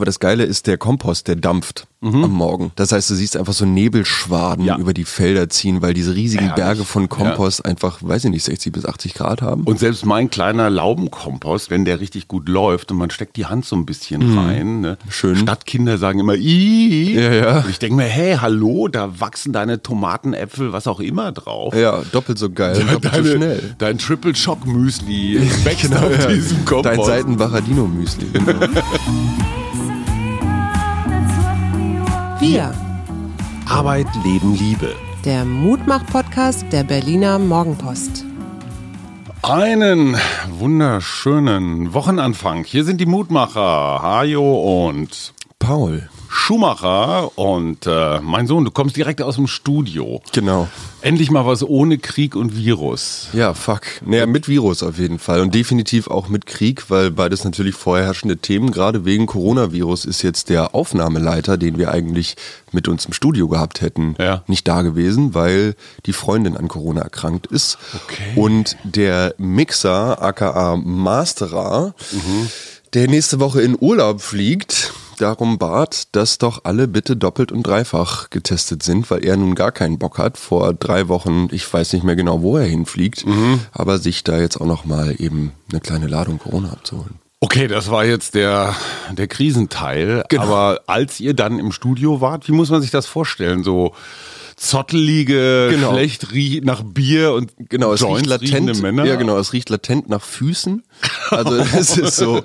Aber das Geile ist, der Kompost, der dampft am Morgen. Das heißt, du siehst einfach so Nebelschwaden Mhm. Ja. über die Felder ziehen, weil diese riesigen Herrlich. Berge von Kompost einfach, weiß ich nicht, 60 bis 80 Grad haben. Und selbst mein kleiner Laubenkompost, wenn der richtig gut läuft und man steckt die Hand so ein bisschen rein. Ne? Mhm. Schön. Stadtkinder sagen immer, Ih. Ja, ja. Und ich denke mir, hey, hallo, da wachsen deine Tomaten, Äpfel, was auch immer drauf. ja, doppelt so geil, doppelt so schnell. dein Triple Shock Müsli wächst auf ja. diesem Kompost. Dein Seitenbacher Dino Müsli. Genau. Wir, Arbeit, Leben, Liebe. der Mutmach-Podcast der Berliner Morgenpost. Einen wunderschönen Wochenanfang. Hier sind die Mutmacher, Hajo und Paul. Schumacher und äh, mein Sohn, du kommst direkt aus dem Studio. Genau. Endlich mal was ohne Krieg und Virus. Ja, fuck. Naja, mit Virus auf jeden Fall. Und definitiv auch mit Krieg, weil beides natürlich vorherrschende Themen. Gerade wegen Coronavirus ist jetzt der Aufnahmeleiter, den wir eigentlich mit uns im Studio gehabt hätten, Ja. nicht da gewesen, weil die Freundin an Corona erkrankt ist. Okay. Und der Mixer, aka Masterer, der nächste Woche in Urlaub fliegt, darum bat, dass doch alle bitte doppelt und dreifach getestet sind, weil er nun gar keinen Bock hat, vor drei Wochen, ich weiß nicht mehr genau, wo er hinfliegt, aber sich da jetzt auch nochmal eben eine kleine Ladung Corona abzuholen. Okay, das war jetzt der, der Krisenteil. Genau. Aber als ihr dann im Studio wart, wie muss man sich das vorstellen? So zottelige, Genau. schlecht rie nach Bier und Genau, es riecht Joints latent. Männer? Ja, genau, es riecht latent nach Füßen. Also es ist so.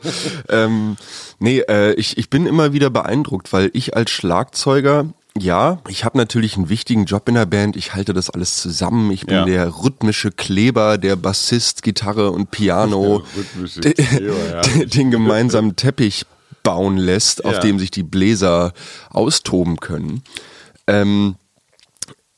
Ähm, nee, äh, ich, ich bin immer wieder beeindruckt, weil ich als Schlagzeuger, ja, ich habe natürlich einen wichtigen Job in der Band. Ich halte das alles zusammen. Ich bin Ja. der rhythmische Kleber, der Bassist, Gitarre und Piano, Der Kleber, ja. de- den gemeinsamen Teppich bauen lässt, auf Ja. dem sich die Bläser austoben können. Ähm,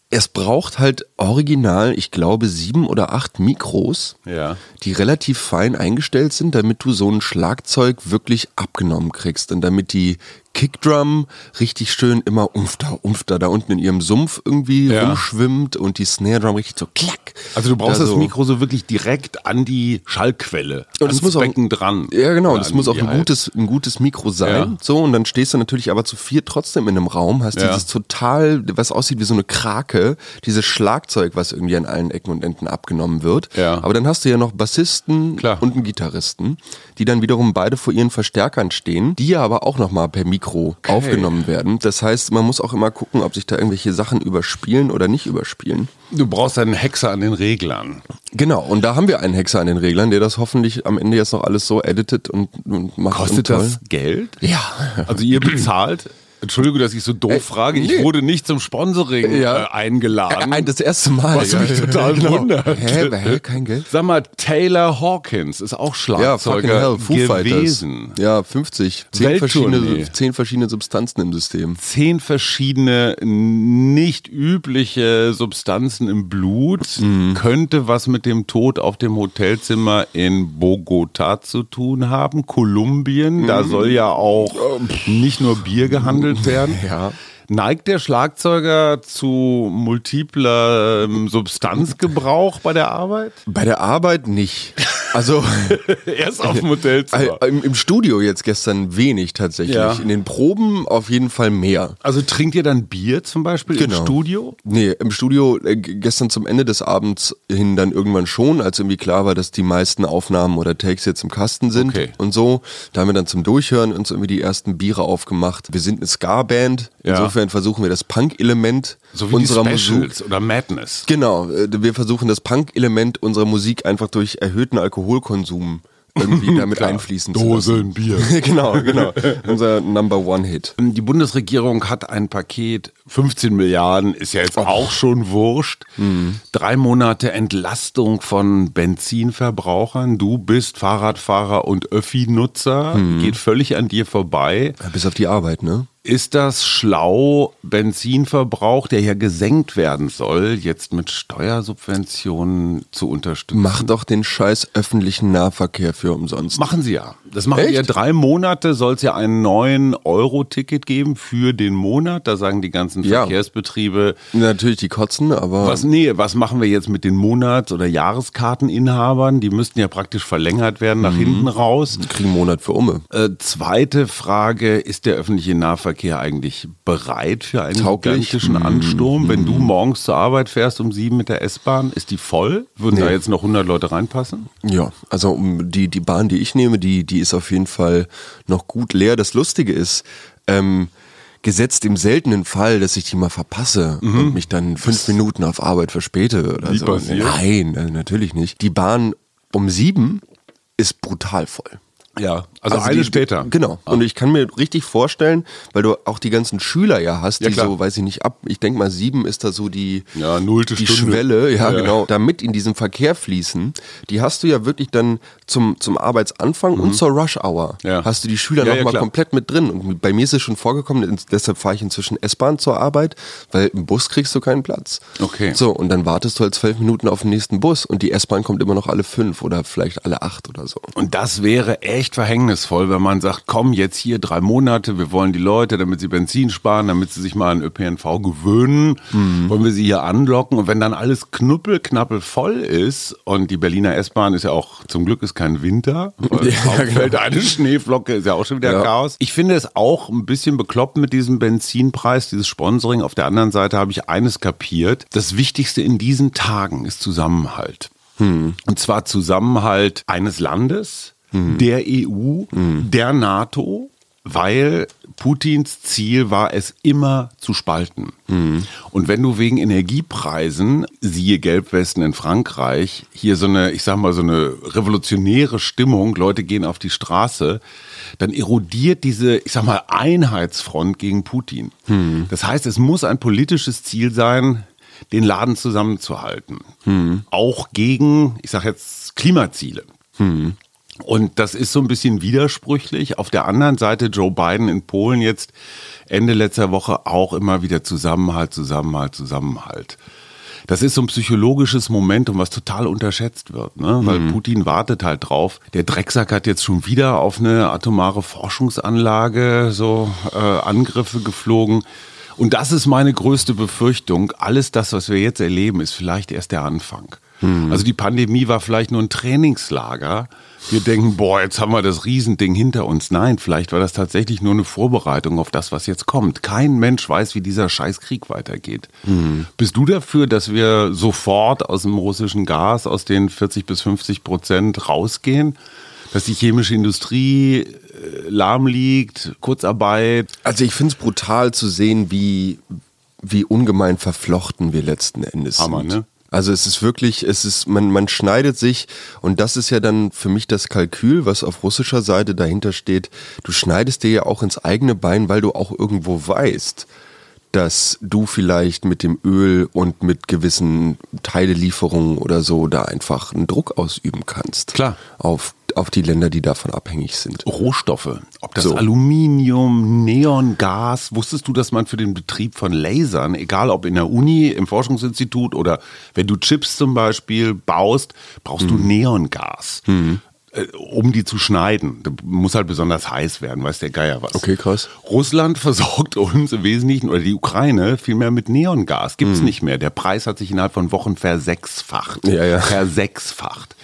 es braucht halt original, ich glaube, sieben oder acht Mikros, Ja. die relativ fein eingestellt sind, damit du so ein Schlagzeug wirklich abgenommen kriegst und damit die Kickdrum richtig schön immer umfter, umfter da unten in ihrem Sumpf irgendwie Ja. rumschwimmt und die Snare Drum richtig so klack. Also du brauchst da das so. Mikro so wirklich direkt an die Schallquelle, Und es muss auch- Becken dran. Ja, genau. Oder Das muss auch ein halt. gutes, ein gutes Mikro sein. Ja. So, und dann stehst du natürlich aber zu viert trotzdem in einem Raum, hast Ja. dieses total, was aussieht wie so eine Krake, dieses Schlagzeug, was irgendwie an allen Ecken und Enden abgenommen wird. Ja. Aber dann hast du ja noch Bassisten Klar. und einen Gitarristen, die dann wiederum beide vor ihren Verstärkern stehen, die ja aber auch nochmal per Mikro aufgenommen werden. Das heißt, man muss auch immer gucken, ob sich da irgendwelche Sachen überspielen oder nicht überspielen. Du brauchst einen Hexer an den Reglern. Genau, und da haben wir einen Hexer an den Reglern, der das hoffentlich am Ende jetzt noch alles so editet und, und macht. Kostet und das Geld? Ja. Also ihr bezahlt? Entschuldige, dass ich so doof Äh, frage. Ich nee. wurde nicht zum Sponsoring Ja. äh, eingeladen. Ein, das erste Mal. Was mich total wundert. Hä, hä, kein Geld? Sag mal, Taylor Hawkins ist auch Ja, Schlagzeuger hell, Foo Fighters. gewesen. Ja, 50. Zehn Welttournee. verschiedene, zehn verschiedene Substanzen im System. Zehn verschiedene nicht übliche Substanzen im Blut. Mhm. Könnte was mit dem Tod auf dem Hotelzimmer in Bogota zu tun haben. Kolumbien, da Mhm. soll ja auch nicht nur Bier gehandelt werden. Ja. Neigt der Schlagzeuger zu multipler ähm, Substanzgebrauch bei der Arbeit? Bei der Arbeit nicht. Also Erst auf dem Hotelzimmer. äh, im, im Studio jetzt gestern wenig tatsächlich. Ja. In den Proben auf jeden Fall mehr. Also trinkt ihr dann Bier zum Beispiel Genau. im Studio? Nee, im Studio äh, gestern zum Ende des Abends hin dann irgendwann schon, als irgendwie klar war, dass die meisten Aufnahmen oder Takes jetzt im Kasten sind Okay. und so. Da haben wir dann zum Durchhören uns irgendwie die ersten Biere aufgemacht. Wir sind eine Ska-Band. Ja. Insofern versuchen wir das Punk-Element So unserer Musik. Oder Madness. Genau, äh, wir versuchen das Punk-Element unserer Musik einfach durch erhöhten Alkoholkonsum irgendwie damit Klar. einfließen zu lassen. Bier. genau, genau. Unser Number One Hit. Die Bundesregierung hat ein Paket, 15 Milliarden, ist ja jetzt auch schon wurscht. Drei Monate Entlastung von Benzinverbrauchern. Du bist Fahrradfahrer und Öffi-Nutzer. Geht völlig an dir vorbei. Ja, Bis auf die Arbeit, ne? Ist das schlau, Benzinverbrauch, der ja gesenkt werden soll, jetzt mit Steuersubventionen zu unterstützen? Mach doch den scheiß öffentlichen Nahverkehr für umsonst. Machen Sie ja. Das machen Echt? ja drei Monate, soll es ja ein 9-Euro-Ticket geben für den Monat. Da sagen die ganzen Ja. Verkehrsbetriebe, Natürlich die kotzen, aber was, nee, was machen wir jetzt mit den Monats- oder Jahreskarteninhabern? Die müssten ja praktisch verlängert werden nach hinten raus. kriegen einen Monat für Umme. Äh, zweite Frage, ist der öffentliche Nahverkehr eigentlich bereit für einen Tauglich? gigantischen Ansturm? Wenn du morgens zur Arbeit fährst um sieben mit der S-Bahn, ist die voll? Würden da Nee. jetzt noch 100 Leute reinpassen? Ja, also um die, die Bahn, die ich nehme, die, die ist auf jeden Fall noch gut leer. Das Lustige ist, ähm, gesetzt im seltenen Fall, dass ich die mal verpasse und mich dann fünf Minuten auf Arbeit verspäte oder so. passiert? Nein, äh, natürlich nicht. Die Bahn um sieben ist brutal voll. Ja, also, Also eine die, später. Genau. Und ich kann mir richtig vorstellen, weil du auch die ganzen Schüler ja hast, Ja, die klar. so, weiß ich nicht, ab, ich denke mal sieben ist da so die, Ja, nullte die Stunde. Schwelle, ja, Ja. genau, da mit in diesem Verkehr fließen, die hast du ja wirklich dann zum, zum Arbeitsanfang und zur Rush Hour. Mhm. Ja. Hast du die Schüler Ja, noch ja, mal klar. komplett mit drin. Und bei mir ist es schon vorgekommen, deshalb fahre ich inzwischen S-Bahn zur Arbeit, weil im Bus kriegst du keinen Platz. Okay. So, und dann wartest du halt zwölf Minuten auf den nächsten Bus und die S-Bahn kommt immer noch alle fünf oder vielleicht alle acht oder so. Und das wäre echt verhängnisvoll, wenn man sagt, komm jetzt hier drei Monate, wir wollen die Leute, damit sie Benzin sparen, damit sie sich mal an ÖPNV gewöhnen, Mhm. wollen wir sie hier anlocken. Und wenn dann alles knuppelknappel voll ist und die Berliner S-Bahn ist ja auch, zum Glück ist kein Winter, weil Ja, kaum genau. fällt eine Schneeflocke, ist ja auch schon wieder Ja. Chaos. Ich finde es auch ein bisschen bekloppt mit diesem Benzinpreis, dieses Sponsoring. Auf der anderen Seite habe ich eines kapiert. Das Wichtigste in diesen Tagen ist Zusammenhalt. Und zwar Zusammenhalt eines Landes, der EU, der NATO, weil Putins Ziel war es immer zu spalten. Und wenn du wegen Energiepreisen, siehe Gelbwesten in Frankreich, hier so eine, ich sag mal, so eine revolutionäre Stimmung, Leute gehen auf die Straße, dann erodiert diese, ich sag mal, Einheitsfront gegen Putin. Das heißt, es muss ein politisches Ziel sein, den Laden zusammenzuhalten. Auch gegen, ich sag jetzt, Klimaziele. Und das ist so ein bisschen widersprüchlich. Auf der anderen Seite Joe Biden in Polen jetzt Ende letzter Woche auch immer wieder Zusammenhalt, Zusammenhalt, Zusammenhalt. Das ist so ein psychologisches Momentum, was total unterschätzt wird, ne? weil Putin wartet halt drauf. Der Drecksack hat jetzt schon wieder auf eine atomare Forschungsanlage so äh, Angriffe geflogen. Und das ist meine größte Befürchtung. Alles das, was wir jetzt erleben, ist vielleicht erst der Anfang. Also die Pandemie war vielleicht nur ein Trainingslager. Wir denken, boah, jetzt haben wir das Riesending hinter uns. Nein, vielleicht war das tatsächlich nur eine Vorbereitung auf das, was jetzt kommt. Kein Mensch weiß, wie dieser Scheißkrieg weitergeht. Bist du dafür, dass wir sofort aus dem russischen Gas, aus den 40 bis 50 Prozent rausgehen? Dass die chemische Industrie äh, lahm liegt, Kurzarbeit? Also ich finde es brutal zu sehen, wie, wie ungemein verflochten wir letzten Endes Hammer, sind. ne? Also es ist wirklich, es ist, man, man schneidet sich und das ist ja dann für mich das Kalkül, was auf russischer Seite dahinter steht. Du schneidest dir ja auch ins eigene Bein, weil du auch irgendwo weißt, dass du vielleicht mit dem Öl und mit gewissen Teilelieferungen oder so da einfach einen Druck ausüben kannst. Klar. Auf, auf die Länder, die davon abhängig sind. Rohstoffe, ob das So. Aluminium, Neongas, wusstest du, dass man für den Betrieb von Lasern, egal ob in der Uni, im Forschungsinstitut oder wenn du Chips zum Beispiel baust, brauchst Mhm. du Neongas, äh, um die zu schneiden. Da muss halt besonders heiß werden, weiß der Geier was. Okay, krass. Russland versorgt uns im Wesentlichen, oder die Ukraine, vielmehr mit Neongas. Gibt's nicht mehr. Der Preis hat sich innerhalb von Wochen versechsfacht. Mhm. Ja, ja. Versechsfacht.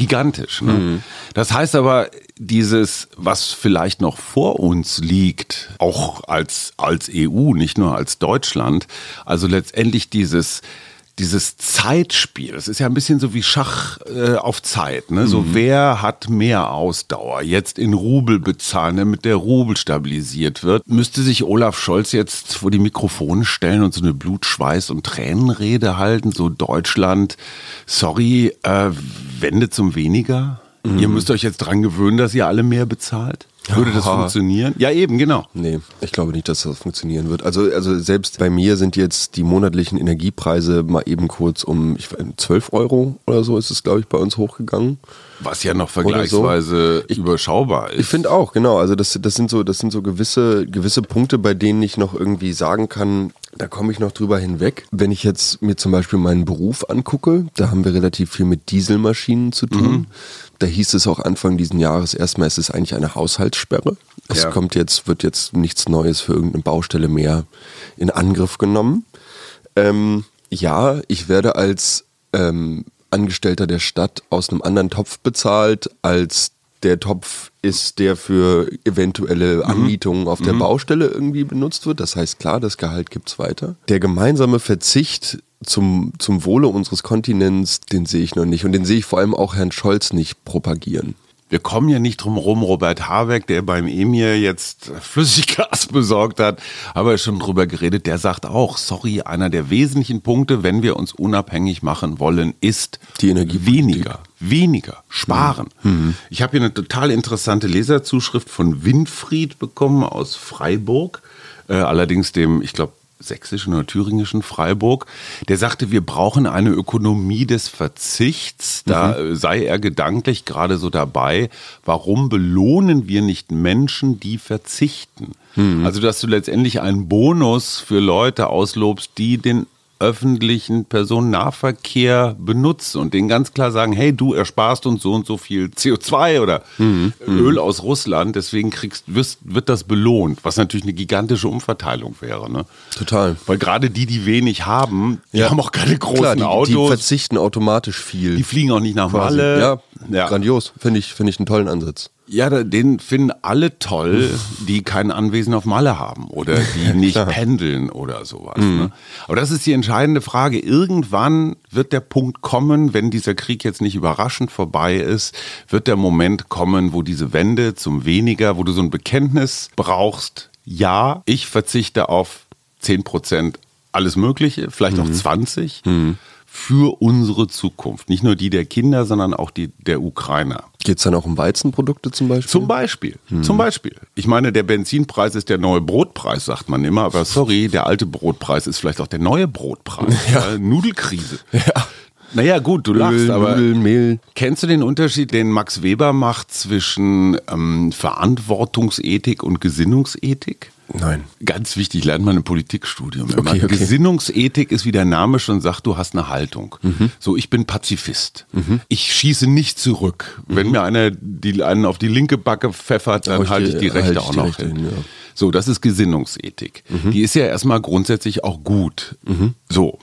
Gigantisch. Ne? Das heißt aber, dieses, was vielleicht noch vor uns liegt, auch als, als EU, nicht nur als Deutschland, also letztendlich dieses, dieses Zeitspiel, das ist ja ein bisschen so wie Schach äh, auf Zeit. Ne? So wer hat mehr Ausdauer? Jetzt in Rubel bezahlen, damit der Rubel stabilisiert wird. Müsste sich Olaf Scholz jetzt vor die Mikrofone stellen und so eine Blut, Schweiß und Tränenrede halten? So Deutschland, sorry, äh, Wende zum Weniger? Ihr müsst euch jetzt dran gewöhnen, dass ihr alle mehr bezahlt? Würde das Ja. funktionieren? Ja, eben, genau. Nee, ich glaube nicht, dass das funktionieren wird. Also, also selbst bei mir sind jetzt die monatlichen Energiepreise mal eben kurz um ich, weiß, 12 Euro oder so ist es, glaube ich, bei uns hochgegangen. Was ja noch so. vergleichsweise überschaubar ist. Ich finde auch, genau. Also das, das sind so, das sind so gewisse, gewisse Punkte, bei denen ich noch irgendwie sagen kann, da komme ich noch drüber hinweg. Wenn ich jetzt mir zum Beispiel meinen Beruf angucke, da haben wir relativ viel mit Dieselmaschinen zu tun. Da hieß es auch Anfang diesen Jahres erstmal, es ist eigentlich eine Haushaltssperre. Es Ja. kommt jetzt, wird jetzt nichts Neues für irgendeine Baustelle mehr in Angriff genommen. Ähm, ja, ich werde als ähm, Angestellter der Stadt aus einem anderen Topf bezahlt, als der Topf ist, der für eventuelle Anmietungen auf der Baustelle irgendwie benutzt wird. Das heißt, klar, das Gehalt gibt's weiter. Der gemeinsame Verzicht zum, zum Wohle unseres Kontinents, den sehe ich noch nicht. Und den sehe ich vor allem auch Herrn Scholz nicht propagieren. Wir kommen ja nicht drum rum, Robert Habeck, der beim Emir jetzt Flüssiggas besorgt hat, aber schon drüber geredet, der sagt auch, sorry, einer der wesentlichen Punkte, wenn wir uns unabhängig machen wollen, ist Die Energiepolitik. weniger, weniger, sparen. Ich habe hier eine total interessante Leserzuschrift von Winfried bekommen aus Freiburg, äh, allerdings dem, ich glaube, sächsischen oder thüringischen Freiburg, der sagte, wir brauchen eine Ökonomie des Verzichts. Da äh, sei er gedanklich gerade so dabei. Warum belohnen wir nicht Menschen, die verzichten? Also, dass du letztendlich einen Bonus für Leute auslobst, die den öffentlichen Personennahverkehr benutzen und denen ganz klar sagen, hey, du ersparst uns so und so viel CO2 oder Öl aus Russland, deswegen kriegst, wirst, wird das belohnt, was natürlich eine gigantische Umverteilung wäre. Ne? Total. Weil gerade die, die wenig haben, die Ja. haben auch keine großen Klar, die, die Autos, verzichten automatisch viel. die fliegen auch nicht nach. Malle. Ja, ja. grandios. Finde ich, finde ich einen tollen Ansatz. Ja, den finden alle toll, die kein Anwesen auf Malle haben oder die nicht pendeln oder sowas. Ne? Aber das ist die entscheidende Frage. Irgendwann wird der Punkt kommen, wenn dieser Krieg jetzt nicht überraschend vorbei ist, wird der Moment kommen, wo diese Wende zum Weniger, wo du so ein Bekenntnis brauchst. Ja, ich verzichte auf 10 Prozent alles Mögliche, vielleicht auch 20 für unsere Zukunft. Nicht nur die der Kinder, sondern auch die der Ukrainer. Geht es dann auch um Weizenprodukte zum Beispiel? Zum Beispiel, zum Beispiel. Ich meine, der Benzinpreis ist der neue Brotpreis, sagt man immer, aber sorry, der alte Brotpreis ist vielleicht auch der neue Brotpreis. Ja. Nudelkrise. Ja. Naja, gut, du lachst, Öl, aber Nudeln, Mehl. kennst du den Unterschied, den Max Weber macht zwischen ähm, Verantwortungsethik und Gesinnungsethik? Nein. Ganz wichtig, lernt man im Politikstudium. Okay, okay. Gesinnungsethik ist, wie der Name schon sagt, du hast eine Haltung. Mhm. So, ich bin Pazifist. Ich schieße nicht zurück. Wenn mir einer die, einen auf die linke Backe pfeffert, dann ich halte ich die rechte halte ich auch die noch rechte hin. hin, ja. So, das ist Gesinnungsethik. Die ist ja erstmal grundsätzlich auch gut. So.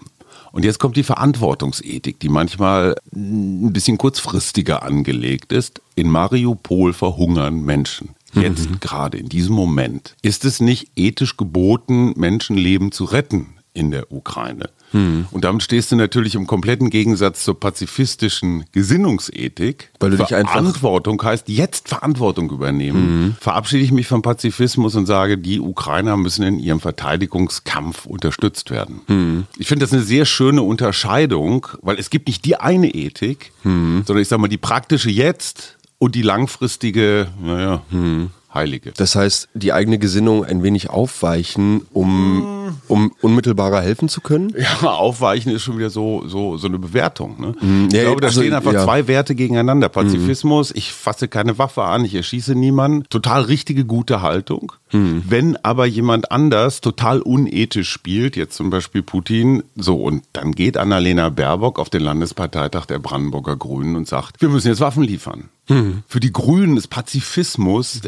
Und jetzt kommt die Verantwortungsethik, die manchmal ein bisschen kurzfristiger angelegt ist. In Mariupol verhungern Menschen. Jetzt gerade in diesem Moment. Ist es nicht ethisch geboten, Menschenleben zu retten in der Ukraine? Und damit stehst du natürlich im kompletten Gegensatz zur pazifistischen Gesinnungsethik. Weil du dich einfach- Verantwortung heißt, jetzt Verantwortung übernehmen. Verabschiede ich mich vom Pazifismus und sage, die Ukrainer müssen in ihrem Verteidigungskampf unterstützt werden. Ich finde das eine sehr schöne Unterscheidung, weil es gibt nicht die eine Ethik, sondern ich sage mal die praktische jetzt und die langfristige, naja, heilige. Das heißt, die eigene Gesinnung ein wenig aufweichen, um, um unmittelbarer helfen zu können? Ja, aufweichen ist schon wieder so, so, so eine Bewertung. Ne? ich ja, glaube, da also, stehen einfach ja. zwei Werte gegeneinander. Pazifismus, ich fasse keine Waffe an, ich erschieße niemanden. Total richtige, gute Haltung. Wenn aber jemand anders total unethisch spielt, jetzt zum Beispiel Putin, so, und dann geht Annalena Baerbock auf den Landesparteitag der Brandenburger Grünen und sagt, wir müssen jetzt Waffen liefern. Für die Grünen ist Pazifismus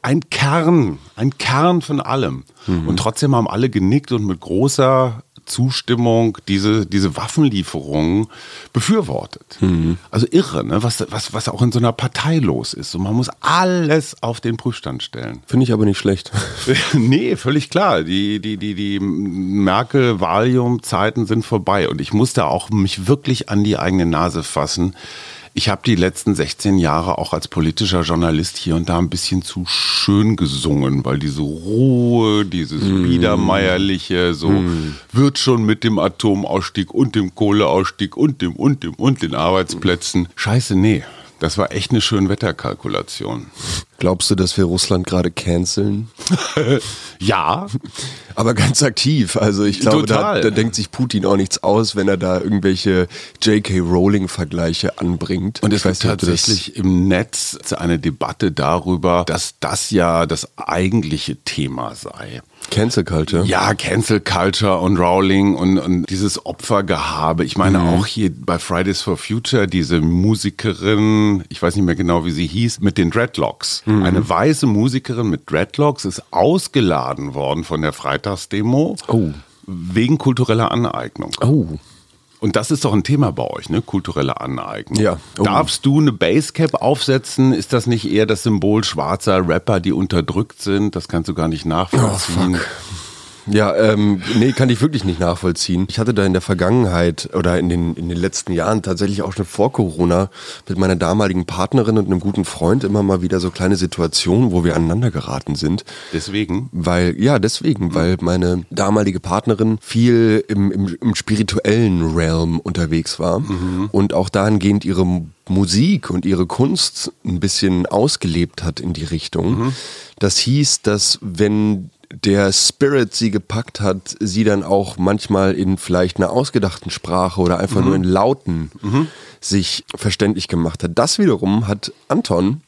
ein Kern, ein Kern von allem. Und trotzdem haben alle genickt und mit großer Zustimmung diese, diese Waffenlieferungen befürwortet. Also irre, ne? was, was, was auch in so einer Partei los ist. Und man muss alles auf den Prüfstand stellen. Finde ich aber nicht schlecht. nee, völlig klar. Die, die, die, die Merkel-Valium-Zeiten sind vorbei. Und ich musste auch mich wirklich an die eigene Nase fassen. Ich habe die letzten 16 Jahre auch als politischer Journalist hier und da ein bisschen zu schön gesungen, weil diese Ruhe, dieses Biedermeierliche, so wird schon mit dem Atomausstieg und dem Kohleausstieg und dem und dem und den Arbeitsplätzen. Scheiße, nee. Das war echt eine Schönwetterkalkulation. Glaubst du, dass wir Russland gerade canceln? Ja, Aber ganz aktiv. Also ich glaube, da, da denkt sich Putin auch nichts aus, wenn er da irgendwelche J.K. Rowling-Vergleiche anbringt. Und es Ich weiß gibt tatsächlich im Netz eine Debatte darüber, dass das ja das eigentliche Thema sei. Cancel Culture. Ja, Cancel Culture und Rowling und, und dieses Opfergehabe. Ich meine Mhm. auch hier bei Fridays for Future diese Musikerin, ich weiß nicht mehr genau, wie sie hieß, mit den Dreadlocks. Mhm. Eine weiße Musikerin mit Dreadlocks ist ausgeladen worden von der Freitagsdemo Oh. wegen kultureller Aneignung. Oh. Und das ist doch ein Thema bei euch, ne? Kulturelle Aneignung. Ja. Oh. Darfst du eine Basecap aufsetzen? Ist das nicht eher das Symbol schwarzer Rapper, die unterdrückt sind? Das kannst du gar nicht nachvollziehen. Ja, ähm, nee, kann ich wirklich nicht nachvollziehen. Ich hatte da in der Vergangenheit oder in den, in den letzten Jahren tatsächlich auch schon vor Corona mit meiner damaligen Partnerin und einem guten Freund immer mal wieder so kleine Situationen, wo wir aneinander geraten sind. Deswegen. Weil, ja, deswegen, weil meine damalige Partnerin viel im, im, im spirituellen Realm unterwegs war und auch dahingehend ihre Musik und ihre Kunst ein bisschen ausgelebt hat in die Richtung. Das hieß, dass wenn der Spirit sie gepackt hat, sie dann auch manchmal in vielleicht einer ausgedachten Sprache oder einfach nur in Lauten sich verständlich gemacht hat. Das wiederum hat Anton,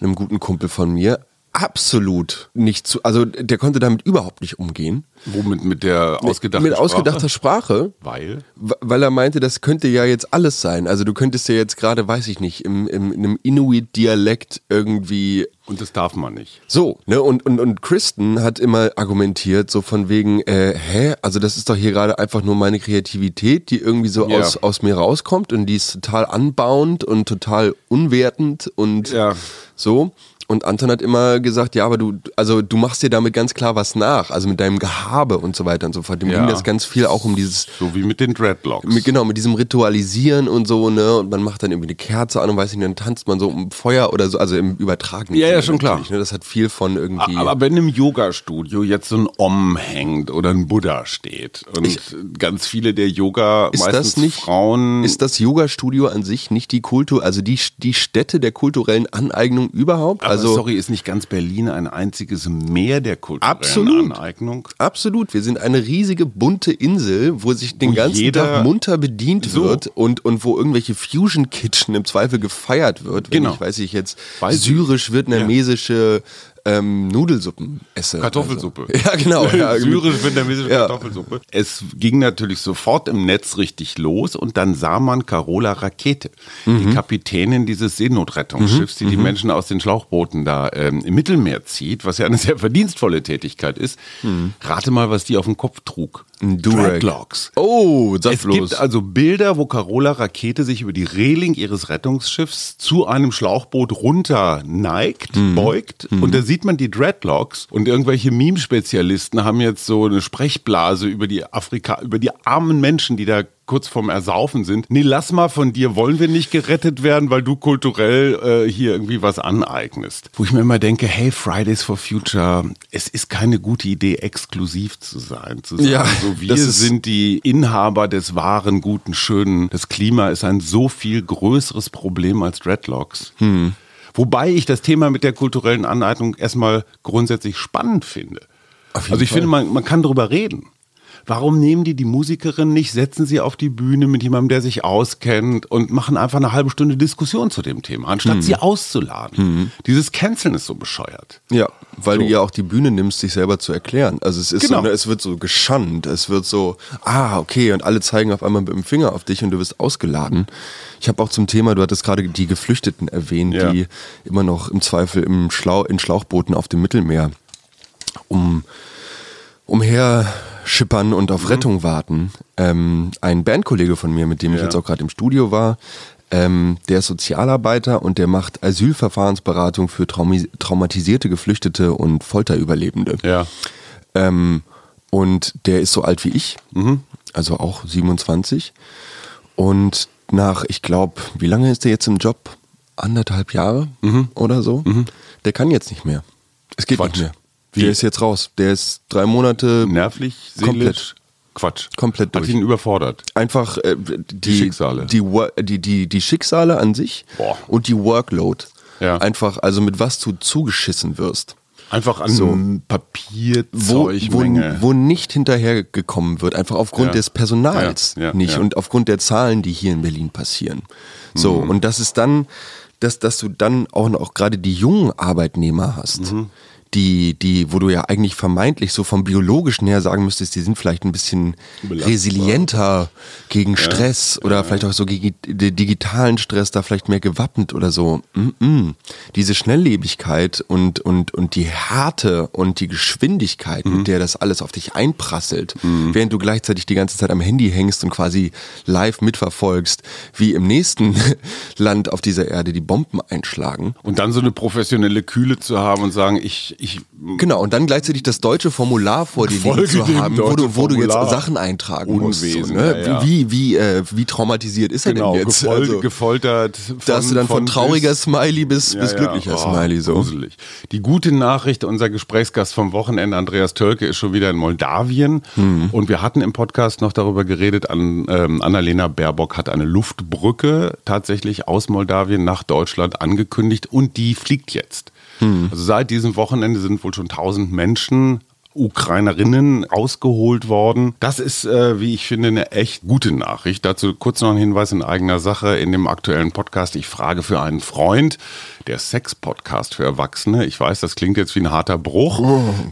einem guten Kumpel von mir, absolut nicht zu, also der konnte damit überhaupt nicht umgehen. Womit mit der ausgedachten Mit Sprache? ausgedachter Sprache. Weil? w- Weil er meinte, das könnte ja jetzt alles sein. Also du könntest ja jetzt gerade, weiß ich nicht, im, im, in einem Inuit-Dialekt irgendwie Und das darf man nicht. so, ne? Und, und, und Kristen hat immer argumentiert, so von wegen, äh, hä? Also das ist doch hier gerade einfach nur meine Kreativität, die irgendwie so Ja. aus, aus mir rauskommt und die ist total anbauend und total unwertend und Ja. so. Und Anton hat immer gesagt, ja, aber du, also du machst dir damit ganz klar was nach, also mit deinem Gehabe und so weiter und so fort. Dem Ja. ging das ganz viel auch um dieses So wie mit den Dreadlocks. mit, genau, mit diesem Ritualisieren und so, ne? Und man macht dann irgendwie eine Kerze an und weiß nicht, dann tanzt man so um Feuer oder so, also im übertragenen Ja, ja, schon klar. Ne? Das hat viel von irgendwie. Aber wenn im Yoga-Studio jetzt so ein Om hängt oder ein Buddha steht und ganz viele der Yoga, ist meistens das nicht, Frauen, ist das Yoga-Studio an sich nicht die Kultur, also die, die Stätte der kulturellen Aneignung überhaupt? aber also, sorry, ist nicht ganz Berlin ein einziges Meer der kulturellen Absolut. Aneignung? Absolut, wir sind eine riesige bunte Insel, wo sich den Wo ganzen Tag munter bedient So. wird und, und wo irgendwelche Fusion Kitchen im Zweifel gefeiert wird, wenn Genau. ich weiß ich jetzt Weiß ich. Syrisch-vietnamesische ähm, Nudelsuppen esse. Kartoffelsuppe. Also. Ja, genau. Ja, Syrisch-vietnamesische Ja. Kartoffelsuppe. Es ging natürlich sofort im Netz richtig los und dann sah man Carola Rakete, Mhm. die Kapitänin dieses Seenotrettungsschiffs, die die Menschen aus den Schlauchbooten da ähm, im Mittelmeer zieht, was ja eine sehr verdienstvolle Tätigkeit ist. Rate mal, was die auf dem Kopf trug. Mhm. Ein Durag. Dreadlocks. Oh, sag Es bloß. gibt also Bilder, wo Carola Rakete sich über die Reling ihres Rettungsschiffs zu einem Schlauchboot runter neigt, Mhm. beugt und da sieht man die Dreadlocks und irgendwelche Meme-Spezialisten haben jetzt so eine Sprechblase über die Afrika, über die armen Menschen, die da kurz vorm Ersaufen sind. Nee, lass mal von dir, wollen wir nicht gerettet werden, weil du kulturell äh, hier irgendwie was aneignest. Wo ich mir immer denke, hey, Fridays for Future, es ist keine gute Idee, exklusiv zu sein. Zu sagen, Ja, so wir sind die Inhaber des wahren, guten, schönen. Das Klima ist ein so viel größeres Problem als Dreadlocks. Hm. Wobei ich das Thema mit der kulturellen Aneignung erstmal grundsätzlich spannend finde. Also ich Fall. finde, man, man kann darüber reden. Warum nehmen die die Musikerin nicht, setzen sie auf die Bühne mit jemandem, der sich auskennt und machen einfach eine halbe Stunde Diskussion zu dem Thema, anstatt Hm. sie auszuladen? Dieses Canceln ist so bescheuert. Ja, weil So. du ja auch die Bühne nimmst, sich selber zu erklären. Also es ist Genau. so, ne, es wird so geschannt, es wird so, ah, okay, und alle zeigen auf einmal mit dem Finger auf dich und du wirst ausgeladen. Ich habe auch zum Thema, du hattest gerade die Geflüchteten erwähnt, Ja. die immer noch im Zweifel im Schlau in Schlauchbooten auf dem Mittelmeer um umher schippern und auf Rettung warten. Ähm, ein Bandkollege von mir, mit dem ich Ja. jetzt auch gerade im Studio war, ähm, der ist Sozialarbeiter und der macht Asylverfahrensberatung für traumi- traumatisierte Geflüchtete und Folterüberlebende. Ja. Ähm, und der ist so alt wie ich, also auch 27. Und nach, ich glaube, wie lange ist der jetzt im Job? Anderthalb Jahre oder so? Der kann jetzt nicht mehr. Es geht Quatsch. nicht mehr. Wie? Der ist jetzt raus. Der ist drei Monate Nervlich, seelisch, Komplett. Quatsch. Komplett Hat durch. ihn überfordert. einfach äh, die, Schicksale. Die, die, die, die Schicksale an sich Boah. und die Workload. Ja. Einfach, also mit was du zugeschissen wirst. Einfach an So. Papier, Wo, wo, wo nicht hinterhergekommen wird, einfach aufgrund Ja. des Personals Ja, nicht und aufgrund der Zahlen, die hier in Berlin passieren. So, und das ist dann, dass, dass du dann auch noch gerade die jungen Arbeitnehmer hast. Die, die, wo du ja eigentlich vermeintlich so vom biologischen her sagen müsstest, die sind vielleicht ein bisschen Belastbar. resilienter gegen Stress oder vielleicht auch so gegen di- digitalen Stress, da vielleicht mehr gewappnet oder so. Mm -mm. Diese Schnelllebigkeit und, und, und die Härte und die Geschwindigkeit, mit der das alles auf dich einprasselt, während du gleichzeitig die ganze Zeit am Handy hängst und quasi live mitverfolgst, wie im nächsten Land auf dieser Erde die Bomben einschlagen. Und dann so eine professionelle Kühle zu haben und sagen, ich, ich Genau, und dann gleichzeitig das deutsche Formular vor dir liegen zu haben, wo du, wo du jetzt. Sachen eintragen musst. So, Unwesen, ne? ja, ja. Wie, wie, äh, wie traumatisiert ist genau, er denn jetzt? gefol Also, gefoltert. da hast du dann von, bis- trauriger Smiley bis, Ja, bis glücklicher Oh, Smiley. So. Gruselig. Die gute Nachricht, unser Gesprächsgast vom Wochenende, Andreas Tölke, ist schon wieder in Moldawien. Hm. Und wir hatten im Podcast noch darüber geredet, an, ähm, Annalena Baerbock hat eine Luftbrücke tatsächlich aus Moldawien nach Deutschland angekündigt und die fliegt jetzt. Hm. Also seit diesem Wochenende sind wohl schon 1000 Menschen Ukrainerinnen ausgeholt worden. Das ist, äh, wie ich finde, eine echt gute Nachricht. Dazu kurz noch ein Hinweis in eigener Sache in dem aktuellen Podcast. Ich frage für einen Freund, der Sex-Podcast für Erwachsene. Ich weiß, das klingt jetzt wie ein harter Bruch,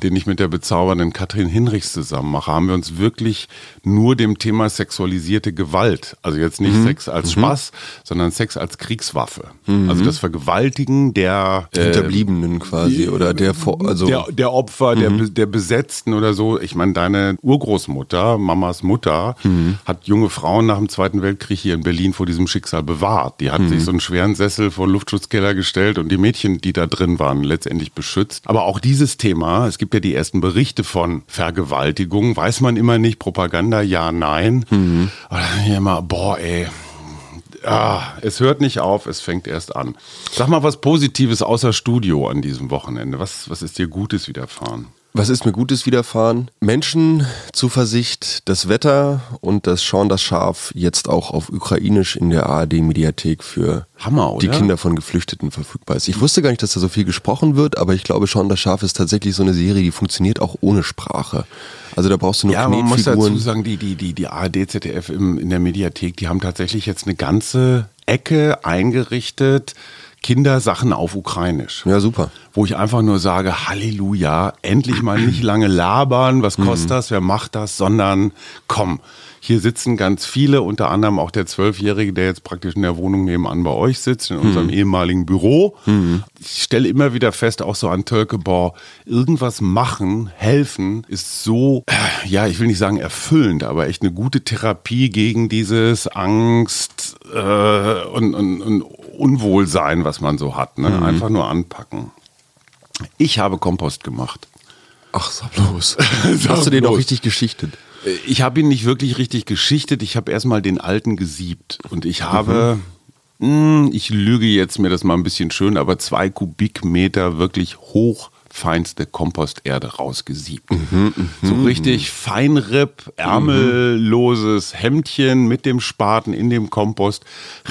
den ich mit der bezaubernden Katrin Hinrichs zusammen mache. Haben wir uns wirklich nur dem Thema sexualisierte Gewalt, also jetzt nicht Sex als Spaß, sondern Sex als Kriegswaffe. Also das Vergewaltigen der äh, Hinterbliebenen quasi oder der also der, der Opfer, der, Be- der Besetzten oder so. Ich meine, deine Urgroßmutter, Mamas Mutter, hat junge Frauen nach dem Zweiten Weltkrieg hier in Berlin vor diesem Schicksal bewahrt. Die hat sich so einen schweren Sessel vor Luftschutzkeller gestellt und die Mädchen, die da drin waren, letztendlich beschützt. Aber auch dieses Thema, es gibt ja die ersten Berichte von Vergewaltigung, weiß man immer nicht, Propaganda, ja, nein. Aber dann ich immer, boah, ey, Ah, es hört nicht auf, es fängt erst an. Sag mal was Positives außer Studio an diesem Wochenende. Was, was ist dir Gutes widerfahren? Was ist mir Gutes widerfahren? Menschen, Zuversicht, das Wetter und das Schauen das Schaf jetzt auch auf Ukrainisch in der ARD-Mediathek für Hammer, die? Kinder von Geflüchteten verfügbar ist. Ich wusste gar nicht, dass da so viel gesprochen wird, aber ich glaube, Schauen das Schaf ist tatsächlich so eine Serie, die funktioniert auch ohne Sprache. Also da brauchst du nur Ja, man muss dazu Knetfiguren. sagen, die, die, die, die ARD, ZDF im, in der Mediathek, die haben tatsächlich jetzt eine ganze Ecke eingerichtet, Kindersachen auf Ukrainisch. Ja, super. Wo ich einfach nur sage, Halleluja, endlich mal nicht lange labern, was kostet das, wer macht das, sondern komm, hier sitzen ganz viele, unter anderem auch der Zwölfjährige, der jetzt praktisch in der Wohnung nebenan bei euch sitzt, in unserem ehemaligen Büro. Ich stelle immer wieder fest, auch so an Tölke, boah, irgendwas machen, helfen, ist so, äh, ja, ich will nicht sagen erfüllend, aber echt eine gute Therapie gegen dieses Angst äh, und, und, und Unwohlsein, was man so hat. Ne? Einfach nur anpacken. Ich habe Kompost gemacht. Ach, sag bloß. Sag Hast du den doch bloß. richtig geschichtet? Ich habe ihn nicht wirklich richtig geschichtet. Ich habe erstmal den alten gesiebt. Und ich habe, mh, ich lüge jetzt mir das mal ein bisschen schön, aber zwei Kubikmeter wirklich hochfeinste Komposterde rausgesiebt. so richtig Feinripp, ärmelloses Hemdchen mit dem Spaten in dem Kompost.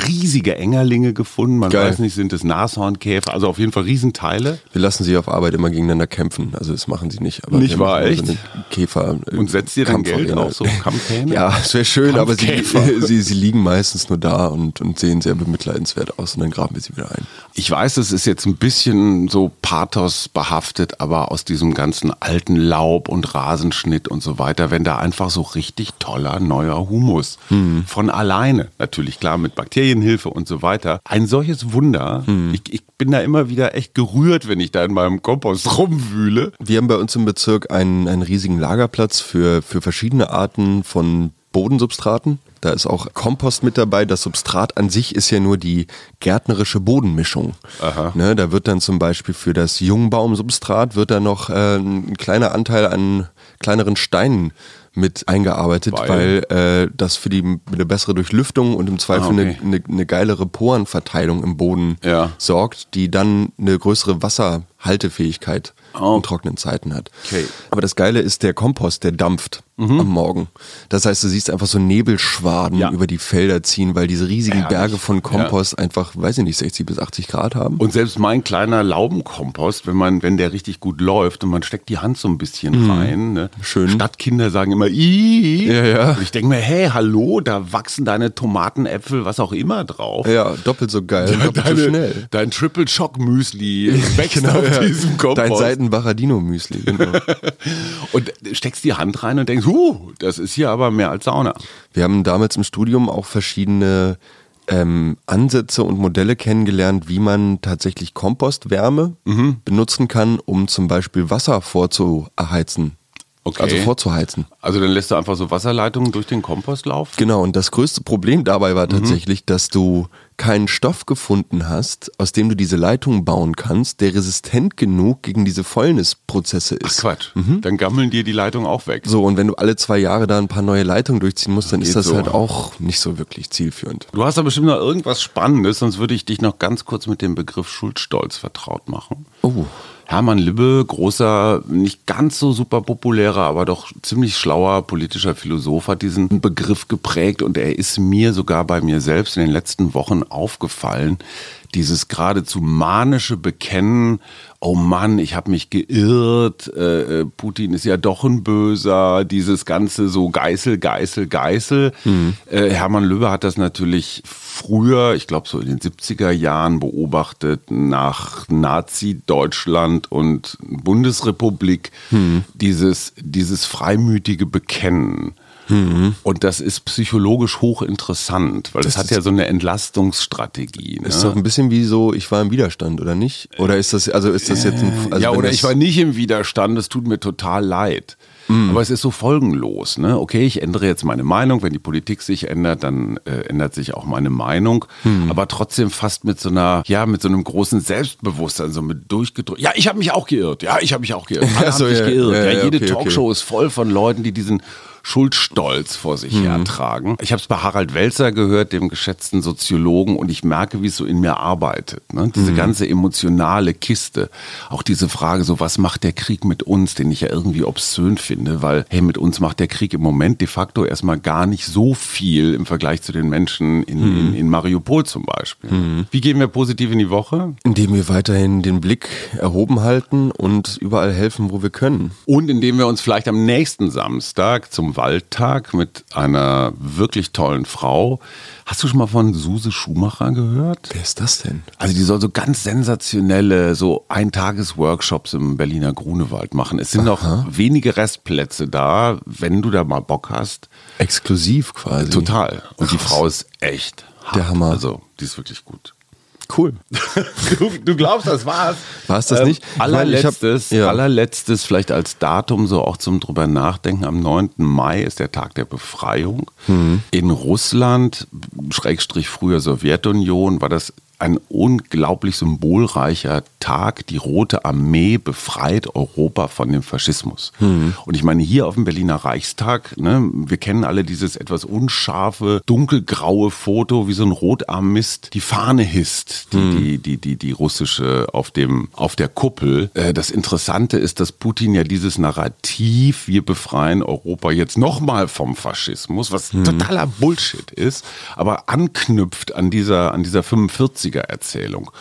Riesige Engerlinge gefunden. Man Geil. weiß nicht, sind es Nashornkäfer. Also auf jeden Fall Riesenteile. Wir lassen sie auf Arbeit immer gegeneinander kämpfen. Also das machen sie nicht. Aber Nicht wahr, machen echt? So Käfer. äh, Und setzt ihr dann Geld auf so Kampfhähne? Ja, es wäre schön, aber sie, sie, sie liegen meistens nur da und, und sehen sehr bemitleidenswert aus und dann graben wir sie wieder ein. Ich weiß, es ist jetzt ein bisschen so Pathos behaftet, aber aus diesem ganzen alten Laub und Rasenschnitt und so weiter, wenn da einfach so richtig toller neuer Humus von alleine, natürlich klar mit Bakterienhilfe und so weiter, ein solches Wunder. Ich, ich bin da immer wieder echt gerührt, wenn ich da in meinem Kompost rumwühle. Wir haben bei uns im Bezirk einen, einen riesigen Lagerplatz für, für verschiedene Arten von Bodensubstraten. Da ist auch Kompost mit dabei. Das Substrat an sich ist ja nur die gärtnerische Bodenmischung. Ne, da wird dann zum Beispiel für das Jungbaumsubstrat wird da noch äh, ein kleiner Anteil an kleineren Steinen mit eingearbeitet, Weil? weil, äh, das für die eine bessere Durchlüftung und im Zweifel Ah, okay. eine, eine, eine geilere Porenverteilung im Boden Ja. sorgt, die dann eine größere Wasserhaltefähigkeit Oh. in trockenen Zeiten hat. Okay. Aber das Geile ist, der Kompost, der dampft. Am Morgen. Das heißt, du siehst einfach so Nebelschwaden Ja. über die Felder ziehen, weil diese riesigen Herrlich. Berge von Kompost einfach, weiß ich nicht, 60 bis 80 Grad haben. Und selbst mein kleiner Laubenkompost, wenn man, wenn der richtig gut läuft und man steckt die Hand so ein bisschen rein, ne? Mhm. Schön. Stadtkinder sagen immer, Ih. Ja, ja. Und ich denke mir, hey, hallo, da wachsen deine Tomaten, Äpfel, was auch immer drauf. ja, doppelt so geil, doppelt so Deine, schnell. dein Triple Shock Müsli wächst Genau, auf ja. diesem Kompost. Dein Seitenbacher Dino Müsli, genau. und steckst die Hand rein und denkst, huh, das ist hier aber mehr als Sauna. Wir haben damals im Studium auch verschiedene ähm, Ansätze und Modelle kennengelernt, wie man tatsächlich Kompostwärme Mhm. benutzen kann, um zum Beispiel Wasser vorzuheizen. Okay. Also vorzuheizen. Also dann lässt du einfach so Wasserleitungen durch den Kompost laufen? Genau, und das größte Problem dabei war tatsächlich, dass du keinen Stoff gefunden hast, aus dem du diese Leitung bauen kannst, der resistent genug gegen diese Fäulnisprozesse Ach ist. Quatsch, dann gammeln dir die Leitungen auch weg. So, und wenn du alle zwei Jahre da ein paar neue Leitungen durchziehen musst, dann ist Geht das so. halt auch nicht so wirklich zielführend. Du hast da bestimmt noch irgendwas Spannendes, sonst würde ich dich noch ganz kurz mit dem Begriff Schuldstolz vertraut machen. Oh. Hermann Libbe, großer, nicht ganz so super populärer, aber doch ziemlich schlauer politischer Philosoph, hat diesen Begriff geprägt und er ist mir sogar bei mir selbst in den letzten Wochen aufgefallen. Dieses geradezu manische Bekennen, oh Mann, ich habe mich geirrt, äh, äh, Putin ist ja doch ein Böser, dieses ganze so Geißel, Geißel, Geißel. Äh, Hermann Löwe hat das natürlich früher, ich glaube so in den 70er Jahren beobachtet, nach Nazi-Deutschland und Bundesrepublik, dieses, dieses freimütige Bekennen. Und das ist psychologisch hochinteressant, weil das, Das hat ja so eine Entlastungsstrategie. Ne? Ist doch ein bisschen wie so, ich war im Widerstand, oder nicht? Oder ist das, also ist das jetzt ein. Also ja, oder ich war nicht im Widerstand, es tut mir total leid. Mhm. Aber es ist so folgenlos. Ne? Okay, ich ändere jetzt meine Meinung. Wenn die Politik sich ändert, dann äh, ändert sich auch meine Meinung. Mhm. Aber trotzdem fast mit so einer, ja, mit so einem großen Selbstbewusstsein, so mit durchgedrückt. Ja, ich habe mich auch geirrt. Ja, ich habe mich auch geirrt. Alle so, haben sich ja, geirrt. ja, Ja, ja, jede okay, okay. Talkshow ist voll von Leuten, die diesen Schuldstolz vor sich Mhm. hertragen. Ich habe es bei Harald Welzer gehört, dem geschätzten Soziologen, und ich merke, wie es so in mir arbeitet. Ne? Diese Mhm. ganze emotionale Kiste, auch diese Frage, so was macht der Krieg mit uns, den ich ja irgendwie obszön finde, weil hey, mit uns macht der Krieg im Moment de facto erstmal gar nicht so viel im Vergleich zu den Menschen in, Mhm. in, in Mariupol zum Beispiel. Wie gehen wir positiv in die Woche? Indem wir weiterhin den Blick erhoben halten und überall helfen, wo wir können. Und indem wir uns vielleicht am nächsten Samstag zum Waldtag mit einer wirklich tollen Frau. Hast du schon mal von Suse Schumacher gehört? Wer ist das denn? Also die soll so ganz sensationelle, so Eintages-Workshops im Berliner Grunewald machen. Es sind noch wenige Restplätze da, wenn du da mal Bock hast. Exklusiv quasi. Total. Und die Frau ist echt hart. Der Hammer. Also die ist wirklich gut. Cool. Du, du glaubst, das war's? War's das Ähm, nicht? Ich hab- Allerletztes, ja. allerletztes, vielleicht als Datum so auch zum drüber nachdenken. Am 9. Mai ist der Tag der Befreiung. Mhm. In Russland, Schrägstrich früher Sowjetunion, war das ein unglaublich symbolreicher Tag. Die Rote Armee befreit Europa von dem Faschismus. Mhm. Und ich meine, hier auf dem Berliner Reichstag, ne, wir kennen alle dieses etwas unscharfe, dunkelgraue Foto, wie so ein Rotarmist die Fahne hisst, die, die, die, die, die russische auf, dem, auf der Kuppel. Äh, das Interessante ist, dass Putin ja dieses Narrativ, wir befreien Europa jetzt nochmal vom Faschismus, was totaler Bullshit ist, aber anknüpft an dieser, an dieser 45er Erzählung.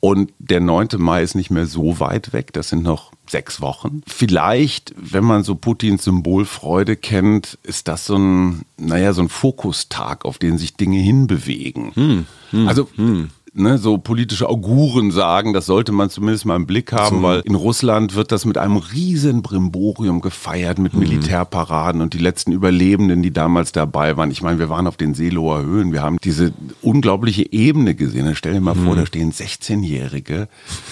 Und der 9. Mai ist nicht mehr so weit weg, das sind noch sechs Wochen. Vielleicht, wenn man so Putins Symbolfreude kennt, ist das so ein, naja, so ein Fokustag, auf den sich Dinge hinbewegen. Also, Ne, so politische Auguren sagen, das sollte man zumindest mal im Blick haben, weil in Russland wird das mit einem riesen Brimborium gefeiert, mit Militärparaden und die letzten Überlebenden, die damals dabei waren. Ich meine, wir waren auf den Seelower Höhen, wir haben diese unglaubliche Ebene gesehen. Dann stell dir mal vor, da stehen 16-Jährige,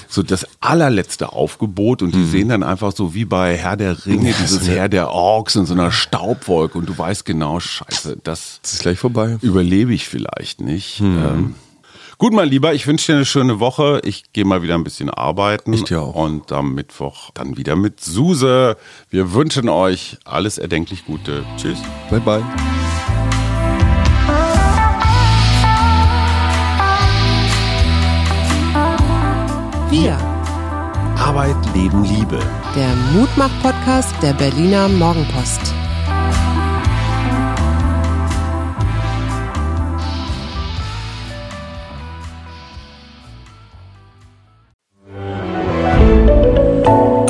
so das allerletzte Aufgebot und die sehen dann einfach so wie bei Herr der Ringe, dieses Herr der Orks in so einer Staubwolke und du weißt genau, scheiße, das Das ist gleich vorbei. überlebe ich vielleicht nicht. Ähm, gut, mein Lieber, ich wünsche dir eine schöne Woche. Ich gehe mal wieder ein bisschen arbeiten. Ich dir auch. Und am Mittwoch dann wieder mit Suse. Wir wünschen euch alles erdenklich Gute. Tschüss. Bye, bye. Wir, Arbeit, Leben, Liebe. der Mutmach-Podcast der Berliner Morgenpost.